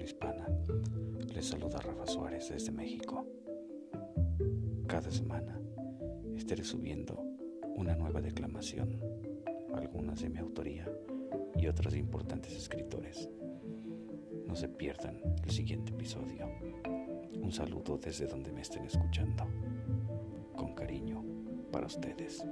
Hispana. Les saluda Rafa Suárez desde México. Cada semana estaré subiendo una nueva declamación, algunas de mi autoría y otras de importantes escritores. No se pierdan el siguiente episodio. Un saludo desde donde me estén escuchando. Con cariño para ustedes.